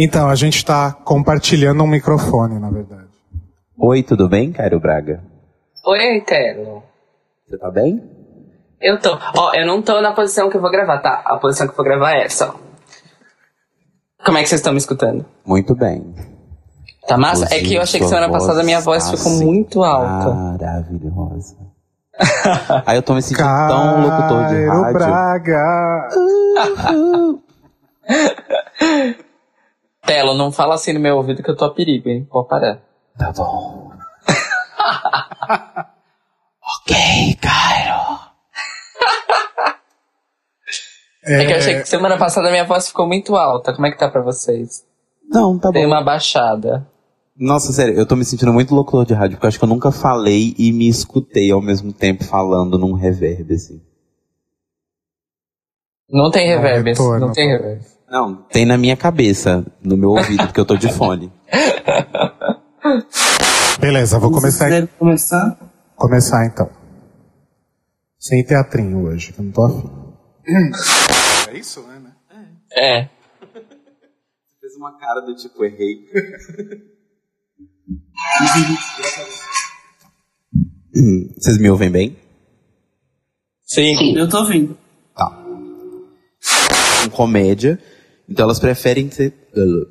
Então, a gente está compartilhando um microfone, na verdade. Oi, tudo bem, Cairo Braga? Oi, Eterno. Você tá bem? Eu tô. Ó, eu não tô na posição que eu vou gravar, tá? A posição que eu vou gravar é essa, ó. Como é que vocês estão me escutando? Muito bem. Tá massa? É que eu achei que semana passada a minha voz ficou muito alta. Maravilhosa. Aí eu tô me sentindo tão locutor de Cairo rádio. Braga. Telo, não fala assim no meu ouvido que eu tô a perigo, hein? Pode parar. Tá bom. ok, Cairo. É... que eu achei que semana passada minha voz ficou muito alta. Como é que tá pra vocês? Não, tá Tem bom. uma baixada. Nossa, sério, eu tô me sentindo muito locutor de rádio, porque eu acho que eu nunca falei e me escutei ao mesmo tempo falando num reverb, assim. Não tem reverb, retorno, não tem reverb. Não, tem na minha cabeça, no meu ouvido, porque eu tô de fone. Beleza, vou começar, quiser começar? começar então. Sem teatrinho hoje, que eu não tô afim. É isso, né? É. Fez uma cara do tipo, errei. Vocês me ouvem bem? Sim. Eu tô ouvindo. Tá. Com comédia, então elas preferem ser. uh,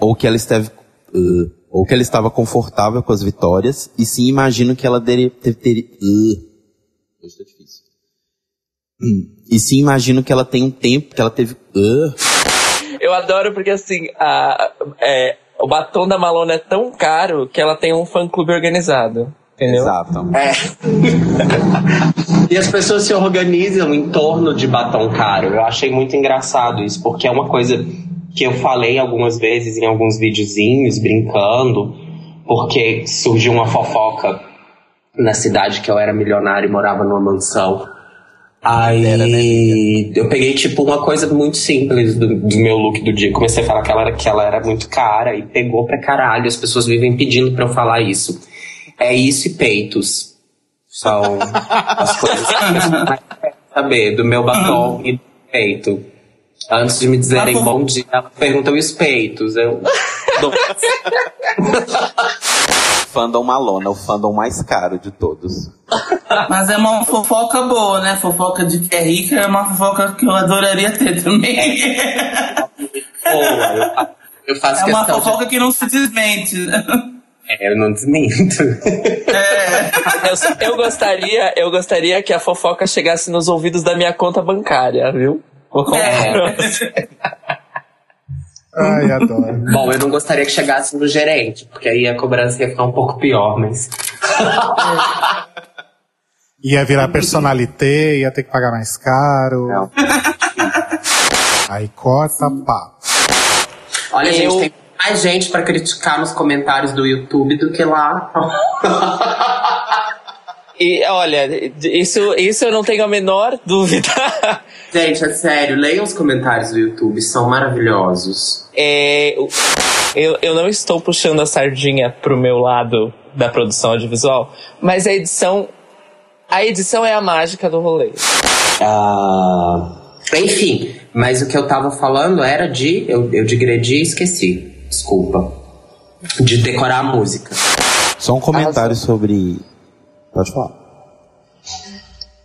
ou que ela esteve. uh, ou que ela estava confortável com as vitórias, e sim imagino que ela teria. ter- ter- uh. Hoje tá difícil. Hum, E sim imagino que ela tem um tempo que ela teve. Eu adoro porque assim, a, é, o batom da Malona é tão caro que ela tem um fã clube organizado. Entendeu? Exato. É. e as pessoas se organizam em torno de batom caro. Eu achei muito engraçado isso, porque é uma coisa que eu falei algumas vezes em alguns videozinhos, brincando, porque surgiu uma fofoca na cidade que eu era milionário e morava numa mansão. Aí eu peguei tipo uma coisa muito simples do, do meu look do dia. Comecei a falar que ela, era, que ela era muito cara e pegou pra caralho. As pessoas vivem pedindo pra eu falar isso. É isso e peitos. São as coisas que eu mais quero saber do meu batom e do peito. Antes de me dizerem bom. dia, elas perguntam os peitos. Eu dou Fandom Malona, o fandom mais caro de todos. Mas é uma fofoca boa, né? Fofoca de que é rica é uma fofoca que eu adoraria ter também. boa. Eu fa- Eu faço É uma questão de fofoca que não se desmente. É, eu não desminto. É. Eu, eu gostaria, eu gostaria que a fofoca chegasse nos ouvidos da minha conta bancária, viu? Você. Ai, adoro. Bom, eu não gostaria que chegasse no gerente, porque aí a cobrança ia ficar um pouco pior, mas. Ia virar personalité, ia ter que pagar mais caro. Não. Aí corta, pá. Olha, Eu- gente, tem mais gente pra criticar nos comentários do YouTube do que lá. E olha, isso, isso eu não tenho a menor dúvida. gente, é sério, leiam os comentários do YouTube, são maravilhosos. É, eu, eu não estou puxando a sardinha pro meu lado da produção audiovisual, mas a edição. A edição é a mágica do rolê. Ah, enfim, mas o que eu tava falando era de. Eu, eu digredi e esqueci. Desculpa. De decorar a música. Só um comentário sobre. Pode falar.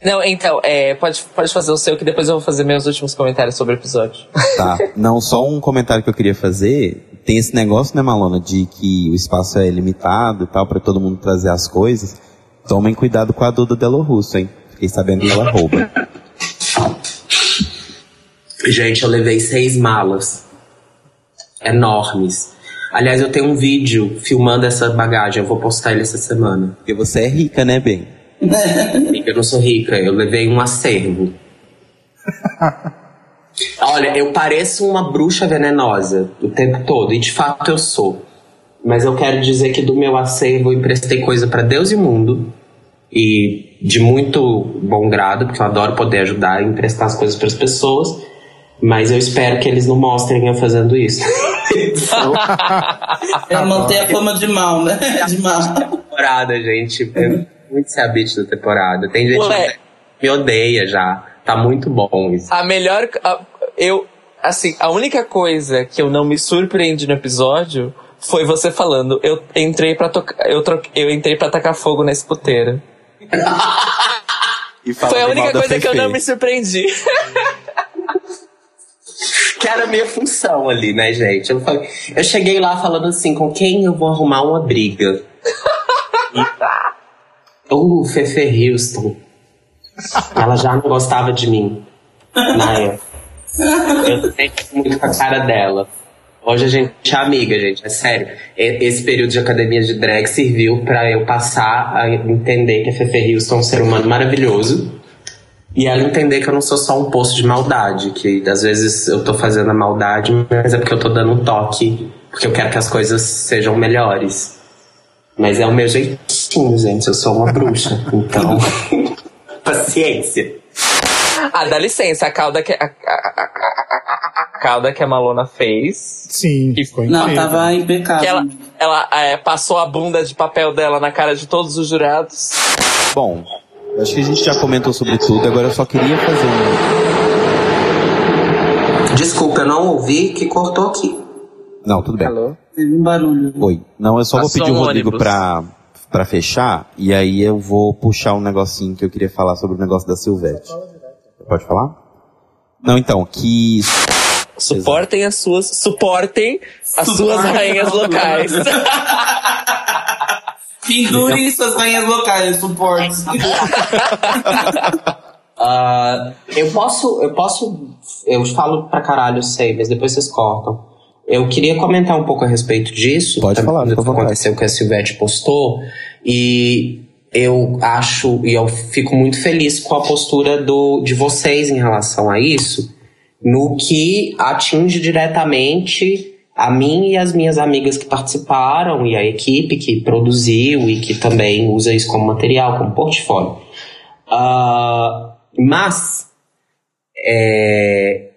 Não, então, é, pode, pode fazer o seu, que depois eu vou fazer meus últimos comentários sobre o episódio. Tá. Não, só um comentário que eu queria fazer. Tem esse negócio, né, Malona, de que o espaço é limitado e tal, pra todo mundo trazer as coisas. Tomem cuidado com a Duda Delo Russo, hein? Fiquei sabendo que ela rouba. Gente, eu levei seis malas. Enormes. Aliás, eu tenho um vídeo filmando essa bagagem. Eu vou postar ele essa semana. Porque você é rica, né? Amiga, eu não sou rica, eu levei um acervo. Olha, eu pareço uma bruxa venenosa o tempo todo, e de fato eu sou. Mas eu quero dizer que do meu acervo eu emprestei coisa pra Deus e mundo. E de muito bom grado, porque eu adoro poder ajudar e emprestar as coisas para as pessoas. Mas eu espero que eles não mostrem eu fazendo isso. Então, É manter a fama de mal, né? De mal. temporada, gente. É muito ser a bitch da temporada. Tem gente Ué. que me odeia já. Tá muito bom isso. A melhor. a- eu. assim, a única coisa que eu não me surpreendi no episódio foi você falando, eu entrei pra tocar, eu, troque, eu entrei para tacar fogo nesse puteiro. E Foi a única coisa que eu não me surpreendi. Que era a minha função ali, né, gente? Eu, falei, eu cheguei lá falando assim, com quem eu vou arrumar uma briga? E, uh, Fefe Houston. Ela já não gostava de mim. Na época. Eu sempre muito com a cara dela. Hoje a gente é amiga, gente, é sério. Esse período de academia de drag serviu pra eu passar a entender que a Fefe Houston é um ser humano maravilhoso. E ela entender que eu não sou só um poço de maldade, que às vezes eu tô fazendo a maldade, mas é porque eu tô dando um toque, porque eu quero que as coisas sejam melhores. Mas é o meu jeitinho, gente, eu sou uma bruxa, então. Paciência. Ah, dá licença, a cauda que a, a- a- a- a cauda que a Malona fez, Sim, Que- ficou Não, incrível. tava impecável. que ela, ela é, passou a bunda de papel dela na cara de todos os jurados. Bom, acho que a gente já comentou sobre tudo, agora eu só queria fazer um. Desculpa, eu não ouvi que cortou aqui. Não, tudo bem. Alô? Teve um barulho. Oi. Não, eu só vou Passou pedir o um Rodrigo ônibus. pra, pra fechar, e aí eu vou puxar um negocinho que eu queria falar sobre o negócio da Silvete. Pode falar? Não, então, que. Suportem as suas, suportem as suas rainhas as locais. Pendurem suas rainhas locais, suportes. Ah, eu posso, eu posso, eu falo pra caralho, eu sei, mas depois vocês cortam. Eu queria comentar um pouco a respeito disso. Pode falar, do que aconteceu que a Silvete postou. E eu acho, e eu fico muito feliz com a postura do, de vocês em relação a isso, no que atinge diretamente a mim e as minhas amigas que participaram, e a equipe que produziu e que também usa isso como material, como portfólio. Ah, mas é,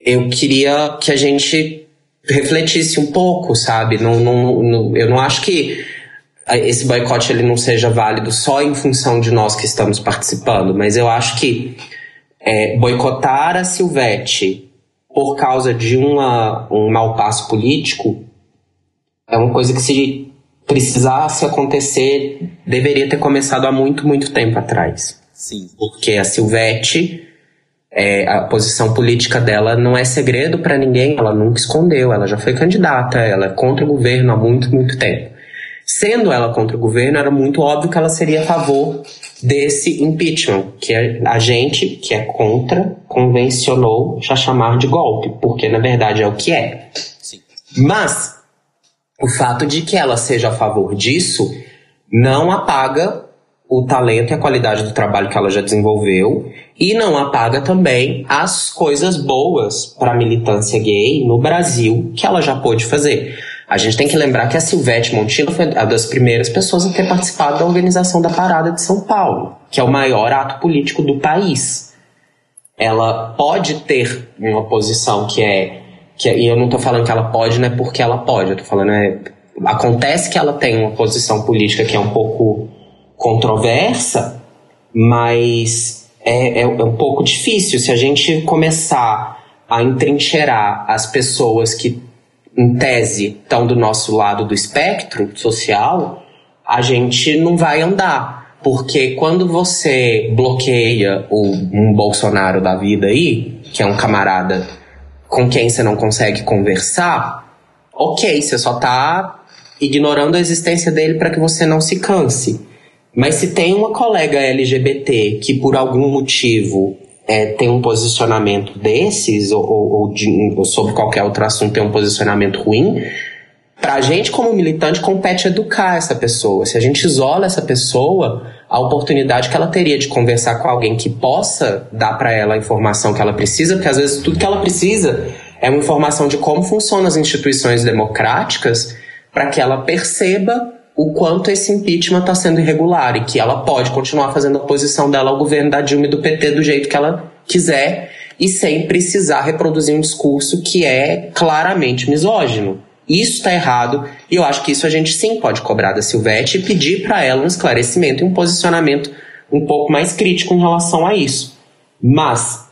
eu queria que a gente refletisse um pouco, sabe? Não, não, não- eu não acho que esse boicote ele não seja válido só em função de nós que estamos participando, mas eu acho que é, boicotar a Silvete por causa de uma, um mau passo político é uma coisa que se precisasse acontecer deveria ter começado há muito, muito tempo atrás Sim. porque a Silvete, é, a posição política dela não é segredo para ninguém, ela nunca escondeu, ela já foi candidata, ela é contra o governo há muito, muito tempo. Sendo ela contra o governo, era muito óbvio que ela seria a favor desse impeachment, que a a gente, que é contra, convencionou já chamar de golpe, porque na verdade é o que é. Sim. Mas o fato de que ela seja a favor disso não apaga o talento e a qualidade do trabalho que ela já desenvolveu e não apaga também as coisas boas para a militância gay no Brasil que ela já pôde fazer. A gente tem que lembrar que a Silvete Montilla foi uma das primeiras pessoas a ter participado da organização da Parada de São Paulo, que é o maior ato político do país. Ela pode ter uma posição que é, que é- e eu não tô falando que ela pode, não é porque ela pode, eu falando é acontece que ela tem uma posição política que é um pouco controversa, mas é, é, é um pouco difícil. Se a gente começar a entrincheirar as pessoas que em tese estão do nosso lado do espectro social, a gente não vai andar. Porque quando você bloqueia o, um Bolsonaro da vida aí, que é um camarada com quem você não consegue conversar, ok, você só tá ignorando a existência dele para que você não se canse. Mas se tem uma colega LGBT que por algum motivo é, tem um posicionamento desses, ou, ou, ou de- ou sobre qualquer outro assunto tem um posicionamento ruim, Pra gente, como militante, compete educar essa pessoa. Se a gente isola essa pessoa, a oportunidade que ela teria de conversar com alguém que possa dar pra ela a informação que ela precisa, porque às vezes tudo que ela precisa é uma informação de como funcionam as instituições democráticas, para que ela perceba o quanto esse impeachment está sendo irregular e que ela pode continuar fazendo a oposição dela ao governo da Dilma e do PT do jeito que ela quiser e sem precisar reproduzir um discurso que é claramente misógino. Isso está errado e eu acho que isso a gente sim pode cobrar da Silvete e pedir para ela um esclarecimento e um posicionamento um pouco mais crítico em relação a isso. Mas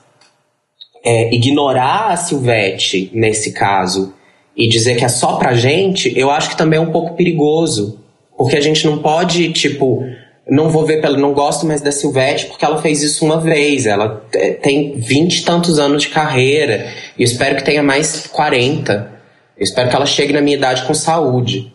é, ignorar a Silvete nesse caso e dizer que é só pra gente, eu acho que também é um pouco perigoso. Porque a gente não pode, tipo, não vou ver pelo não gosto mais da Silvete porque ela fez isso uma vez. Ela é, tem vinte e tantos anos de carreira. E espero que tenha mais 40. Eu espero que ela chegue na minha idade com saúde.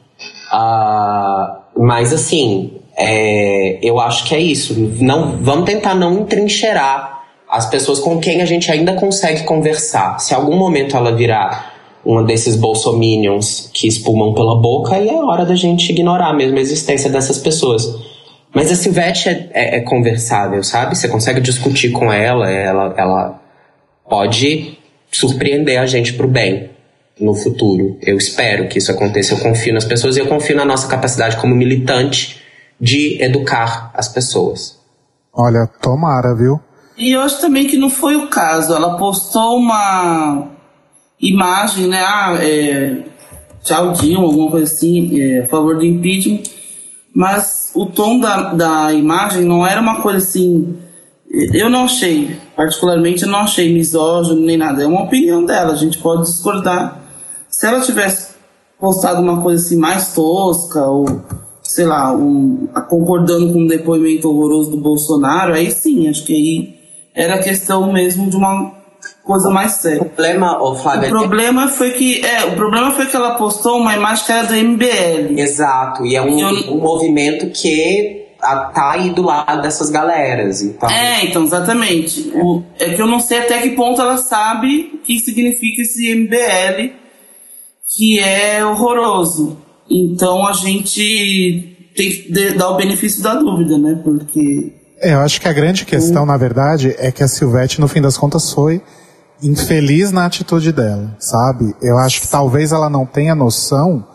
Ah, mas assim, é, eu acho que é isso. Não, vamos tentar não entrincheirar as pessoas com quem a gente ainda consegue conversar. Se algum momento ela virar uma desses bolsominions que espumam pela boca, aí é hora da gente ignorar mesmo a existência dessas pessoas. Mas a Silvete é, é, é conversável, sabe? Você consegue discutir com ela, ela, ela pode surpreender a gente pro bem no futuro. Eu espero que isso aconteça. Eu confio nas pessoas e eu confio na nossa capacidade como militante de educar as pessoas. Olha, tomara, viu? E eu acho também que não foi o caso. Ela postou uma imagem, né? Ah, é, tchau, Dilma, alguma coisa assim, é, a favor do impeachment. Mas o tom da, da imagem não era uma coisa assim. Eu não achei, particularmente, eu não achei misógino nem nada. É uma opinião dela, a gente pode discordar. Se ela tivesse postado uma coisa assim mais tosca, ou sei lá, um, concordando com um depoimento horroroso do Bolsonaro, aí sim, acho que aí era questão mesmo de uma coisa mais séria. O problema, Flávia, O problema foi que é, o problema foi que ela postou uma imagem que era do MBL. Exato, e é um, Eu- um movimento que a- tá aí do lado dessas galeras. Então, É, então, exatamente. O- é que eu não sei até que ponto ela sabe o que significa esse MBL, que é horroroso. Então a gente tem que dar o benefício da dúvida, né? Porque. É, eu acho que a grande questão, na verdade, é que a Silvete, no fim das contas, foi infeliz na atitude dela, sabe? Eu acho que talvez ela não tenha noção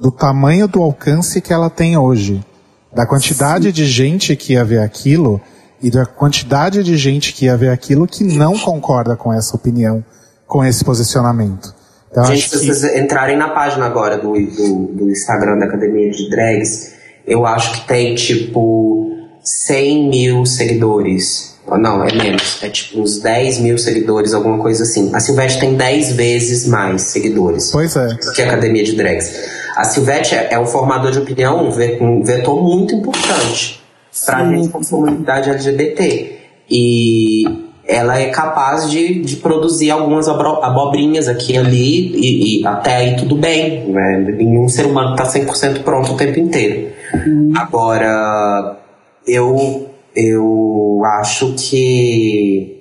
do tamanho do alcance que ela tem hoje. Da quantidade de gente que ia ver aquilo e da quantidade de gente que ia ver aquilo que não concorda com essa opinião, com esse posicionamento. Então, Gente, acho se que... vocês entrarem na página agora do, do, do Instagram da Academia de Drags, eu acho que tem tipo 100 mil seguidores. Não, é menos. É tipo uns 10 mil seguidores, alguma coisa assim. A Silvete tem 10 vezes mais seguidores Pois é. que a Academia de Drags. A Silvete é, é um formador de opinião, um ve- vetor muito importante pra Sim. gente como comunidade LGBT. E ela é capaz de, de produzir algumas abobrinhas aqui e ali, e, e até aí tudo bem. Né? Nenhum ser humano tá 100% pronto o tempo inteiro. Agora, eu, eu acho que.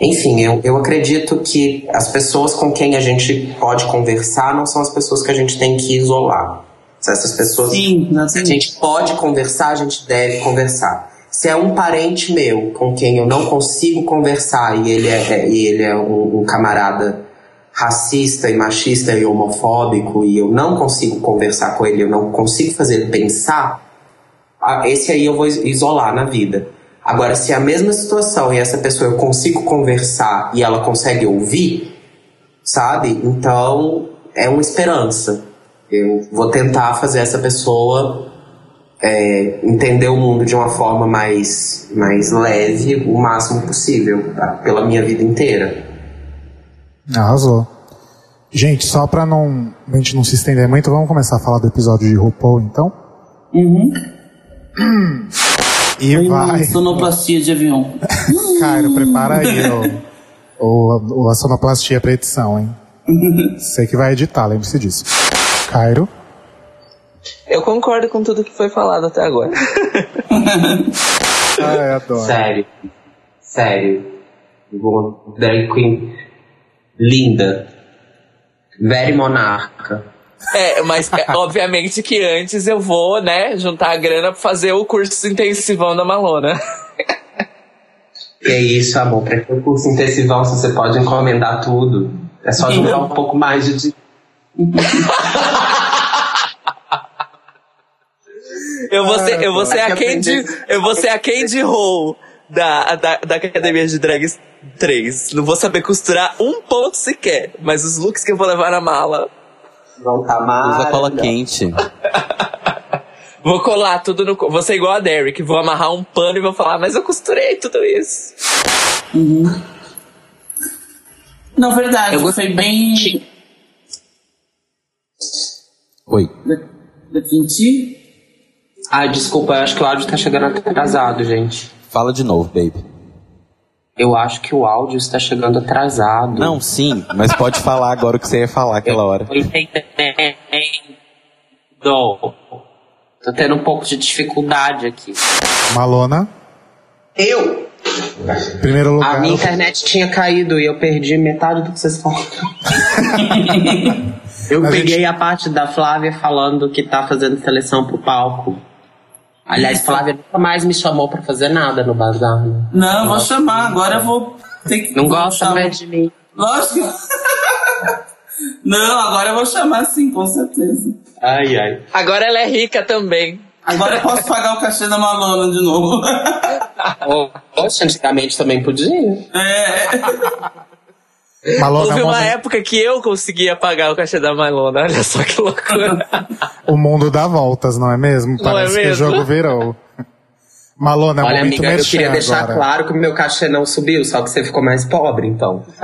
Enfim, eu, eu acredito que as pessoas com quem a gente pode conversar não são as pessoas que a gente tem que isolar. Se essas pessoas. Sim, Se a gente pode conversar, a gente deve conversar. Se é um parente meu com quem eu não consigo conversar e ele é, é- e ele é um, um camarada racista e machista e homofóbico e eu não consigo conversar com ele, eu não consigo fazer ele pensar, esse aí eu vou is- isolar na vida. Agora, se é a mesma situação e essa pessoa eu consigo conversar e ela consegue ouvir, sabe? Então é uma esperança. Eu vou tentar fazer essa pessoa é, entender o mundo de uma forma mais, mais leve o máximo possível, tá? pela minha vida inteira. Arrasou. Gente, só pra não, a gente não se estender muito, vamos começar a falar do episódio de RuPaul, então? Uhum. E Foi uma vai. sonoplastia de avião. Cairo, prepara aí o, o, o- a sonoplastia pra edição, hein? Você que vai editar, lembre-se disso. Cairo. Eu concordo com tudo que foi falado até agora. Ai, adoro. Sério. Sério. Drag queen linda. Very monarca. É, mas é, obviamente que antes eu vou, né, juntar a grana pra fazer o curso intensivão da Malona. Que isso, amor. Pra ter um curso intensivão, se você pode encomendar tudo. É só juntar um pouco mais de. Eu vou ser, eu vou ser a que Candy, eu vou ser a Candy Hall da, da, da Academia de Drags 3. Não vou saber costurar um ponto sequer, mas os looks que eu vou levar na mala, Vão estar Usa cola quente. vou colar tudo no, vou ser igual a Derek, vou amarrar um pano e vou falar, mas eu costurei tudo isso. Não, verdade, Eu foi bem. Oi. Da, Quinti? Ah, desculpa, eu acho que o áudio tá chegando atrasado, gente. Fala de novo, baby. Eu acho que o áudio está chegando atrasado. Não, sim, mas pode falar agora o que você ia falar aquela hora. Tô entendendo. Tô tendo um pouco de dificuldade aqui. Malona, Eu? primeiro lugar. A minha internet tinha caído e eu perdi metade do que vocês falaram. eu A peguei gente- a parte da Flávia falando que tá fazendo seleção pro palco. Aliás, Flávia nunca mais me chamou pra fazer nada no bazar. né? Não, eu vou chamar, agora eu vou ter que. Não gosta mais de mim. Lógico. Não, agora eu vou chamar sim, com certeza. Ai, ai. Agora ela é rica também. Agora eu posso pagar o cachê da Malona de novo. Poxa, antigamente também podia. É. Malona Houve é um uma época que eu conseguia pagar o cachê da Malona. Olha só que loucura. O mundo dá voltas, não é mesmo? Não é Parece que o mesmo? jogo virou. Malona, é um Olha, amiga, eu queria deixar agora. claro que o meu cachê não subiu, só que você ficou mais pobre, então.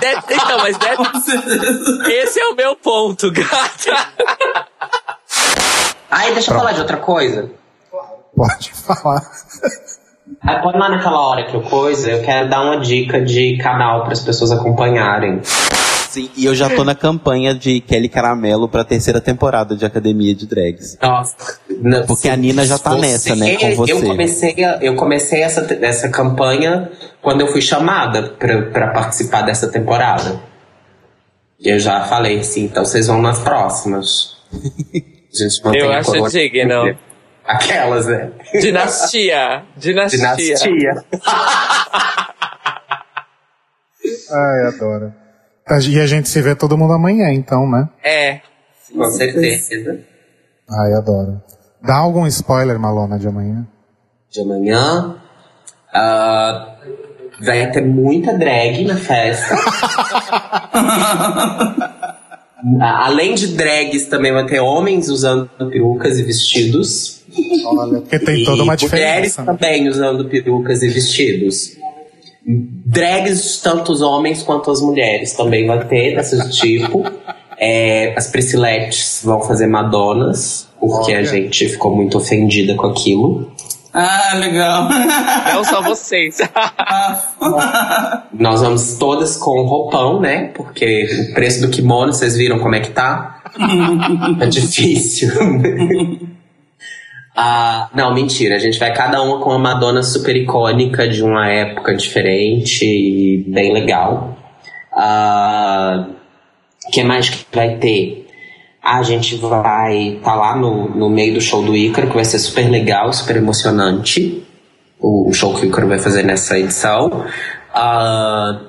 Deve- então, mas deve- esse é o meu ponto, gata. Ai, deixa eu falar de outra coisa. Pode falar. Aí põe lá naquela hora que eu coisa, eu quero dar uma dica de canal para as pessoas acompanharem. Sim, e eu já tô na campanha de Kelly Caramelo pra terceira temporada de Academia de Drags. Nossa. não, Porque a Nina já tá nessa, né, com você. Eu comecei, eu comecei essa, essa campanha quando eu fui chamada para participar dessa temporada. E eu já falei assim, então vocês vão nas próximas. A gente Eu acho digno. Aquelas, né? Dinastia. Dinastia. Dinastia. Ai, adoro. E a gente se vê todo mundo amanhã, então, né? É. Com certeza. Ai, adoro. Dá algum spoiler, Malona, de amanhã? de amanhã. Ah, vai ter muita drag na festa. Além de drags, também vai ter homens usando perucas e vestidos. Olha, porque tem e toda uma mulheres diferença. né? também usando perucas e vestidos. Drags, tanto os homens quanto as mulheres, também vai ter desse tipo. É, as Priscilettes vão fazer Madonas, porque a Olha. gente ficou muito ofendida com aquilo. Ah, legal. Não só vocês. Nós vamos todas com roupão, né? Porque o preço do kimono, vocês viram como é que tá? é difícil. Ah, não, mentira. A gente vai cada uma com uma Madonna super icônica de uma época diferente e bem legal. O que mais que vai ter? A gente vai estar lá no, no meio do show do Ícaro, que vai ser super legal, super emocionante. O, o show que o Ícaro vai fazer nessa edição. Ah,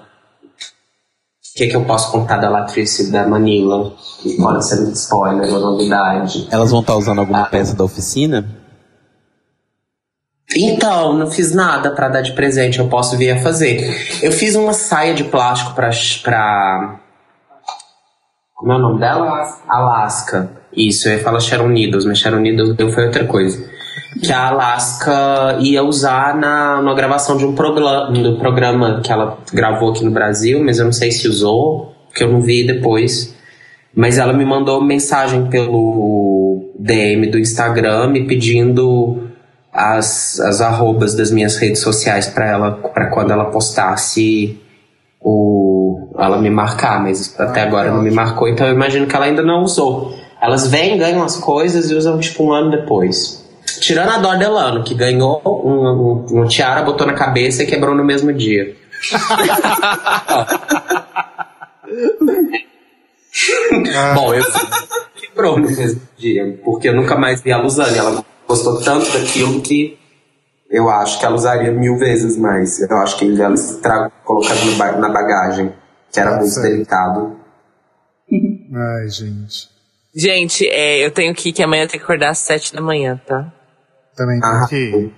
O que, que eu posso contar da Latrice da Manila? Que pode ser um spoiler, uma novidade. Elas vão estar usando Ah. alguma peça da oficina? Então, não fiz nada pra dar de presente, eu posso vir a fazer. Eu fiz uma saia de plástico pra. pra como é o nome dela? Alaska. Isso, eu ia falar Sharon Needles, mas Sharon Needles foi outra coisa. Que a Alaska ia usar na, na gravação de um programa, do programa que ela gravou aqui no Brasil, mas eu não sei se usou, porque eu não vi depois. Mas ela me mandou mensagem pelo DM do Instagram me pedindo as, as arrobas das minhas redes sociais para ela para quando ela postasse o ela me marcar, mas até agora não me marcou, então eu imagino que ela ainda não usou. Elas vêm, ganham as coisas e usam tipo um ano depois. Tirando a Dor Delano, que ganhou um, um, um tiara, botou na cabeça e quebrou no mesmo dia. Bom, eu quebrou no mesmo dia, porque eu nunca mais vi a Luzane. Ela gostou tanto daquilo que eu acho que ela usaria mil vezes mais. Eu acho que ela no ba- na bagagem, que era muito Sim. delicado. Ai, gente. Gente, é, eu tenho que ir, que amanhã eu tenho que acordar às sete da manhã, tá? Também tem Ah. que ir.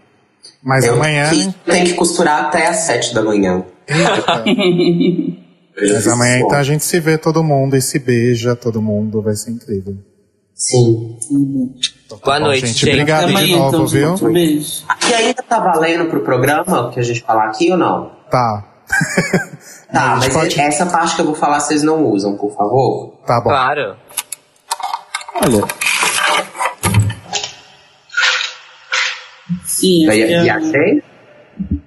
Mas eu amanhã. tem que costurar até às sete da manhã. Eita. Mas amanhã então a gente se vê todo mundo e se beija todo mundo, vai ser incrível. Sim. Então, tá Boa bom, noite, gente. gente. Obrigado de novo, então, viu? Um beijo. E ainda tá valendo pro programa que a gente falar aqui ou não? Tá. Tá, mas pode- essa parte que eu vou falar vocês não usam, por favor. Tá bom. Claro. Olha, Sim, E, e achei?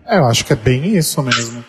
É, eu acho que é bem isso mesmo.